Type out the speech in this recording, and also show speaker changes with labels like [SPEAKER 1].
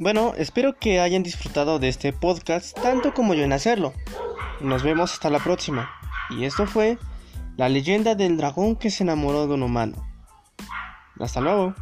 [SPEAKER 1] Bueno, espero que hayan disfrutado de este podcast tanto como yo en hacerlo. Nos vemos hasta la próxima. Y esto fue La leyenda del dragón que se enamoró de un humano. Hasta luego.